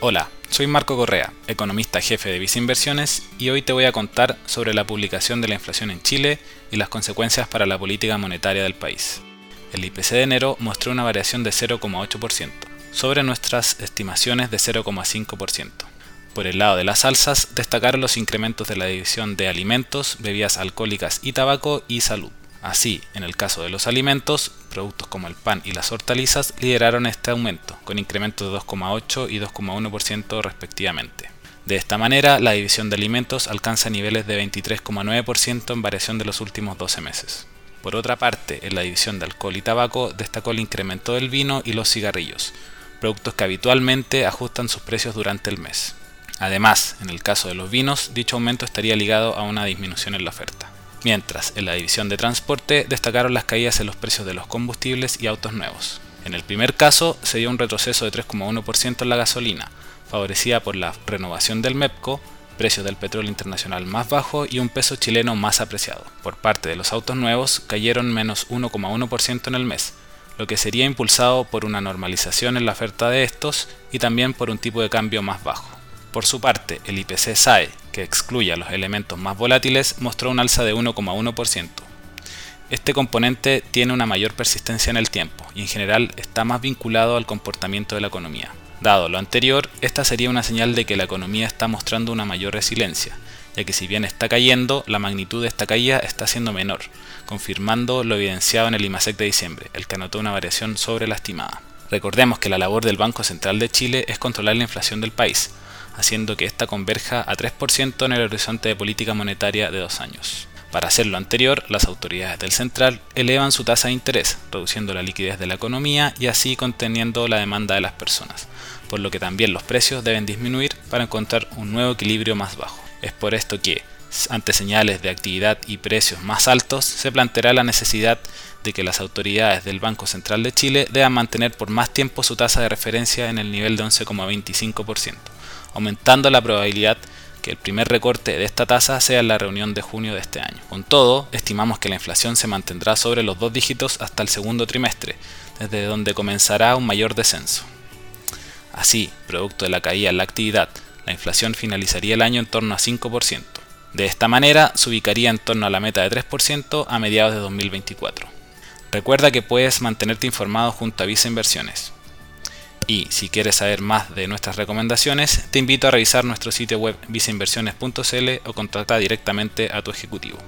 Hola, soy Marco Correa, economista jefe de Visa Inversiones y hoy te voy a contar sobre la publicación de la inflación en Chile y las consecuencias para la política monetaria del país. El IPC de enero mostró una variación de 0,8%, sobre nuestras estimaciones de 0,5%. Por el lado de las alzas, destacaron los incrementos de la división de alimentos, bebidas alcohólicas y tabaco y salud. Así, en el caso de los alimentos, productos como el pan y las hortalizas lideraron este aumento, con incrementos de 2,8 y 2,1% respectivamente. De esta manera, la división de alimentos alcanza niveles de 23,9% en variación de los últimos 12 meses. Por otra parte, en la división de alcohol y tabaco destacó el incremento del vino y los cigarrillos, productos que habitualmente ajustan sus precios durante el mes. Además, en el caso de los vinos, dicho aumento estaría ligado a una disminución en la oferta mientras en la división de transporte destacaron las caídas en los precios de los combustibles y autos nuevos. En el primer caso se dio un retroceso de 3,1% en la gasolina, favorecida por la renovación del MEPCO, precios del petróleo internacional más bajo y un peso chileno más apreciado. Por parte de los autos nuevos cayeron menos 1,1% en el mes, lo que sería impulsado por una normalización en la oferta de estos y también por un tipo de cambio más bajo. Por su parte, el IPC SAE, que excluye a los elementos más volátiles, mostró un alza de 1,1%. Este componente tiene una mayor persistencia en el tiempo y en general está más vinculado al comportamiento de la economía. Dado lo anterior, esta sería una señal de que la economía está mostrando una mayor resiliencia, ya que si bien está cayendo, la magnitud de esta caída está siendo menor, confirmando lo evidenciado en el IMASEC de diciembre, el que anotó una variación sobre la estimada. Recordemos que la labor del Banco Central de Chile es controlar la inflación del país, haciendo que ésta converja a 3% en el horizonte de política monetaria de dos años. Para hacer lo anterior, las autoridades del central elevan su tasa de interés, reduciendo la liquidez de la economía y así conteniendo la demanda de las personas, por lo que también los precios deben disminuir para encontrar un nuevo equilibrio más bajo. Es por esto que, ante señales de actividad y precios más altos, se planteará la necesidad de que las autoridades del Banco Central de Chile deban mantener por más tiempo su tasa de referencia en el nivel de 11,25% aumentando la probabilidad que el primer recorte de esta tasa sea en la reunión de junio de este año. Con todo, estimamos que la inflación se mantendrá sobre los dos dígitos hasta el segundo trimestre, desde donde comenzará un mayor descenso. Así, producto de la caída en la actividad, la inflación finalizaría el año en torno a 5%. De esta manera, se ubicaría en torno a la meta de 3% a mediados de 2024. Recuerda que puedes mantenerte informado junto a Visa Inversiones. Y si quieres saber más de nuestras recomendaciones, te invito a revisar nuestro sitio web visainversiones.cl o contactar directamente a tu ejecutivo.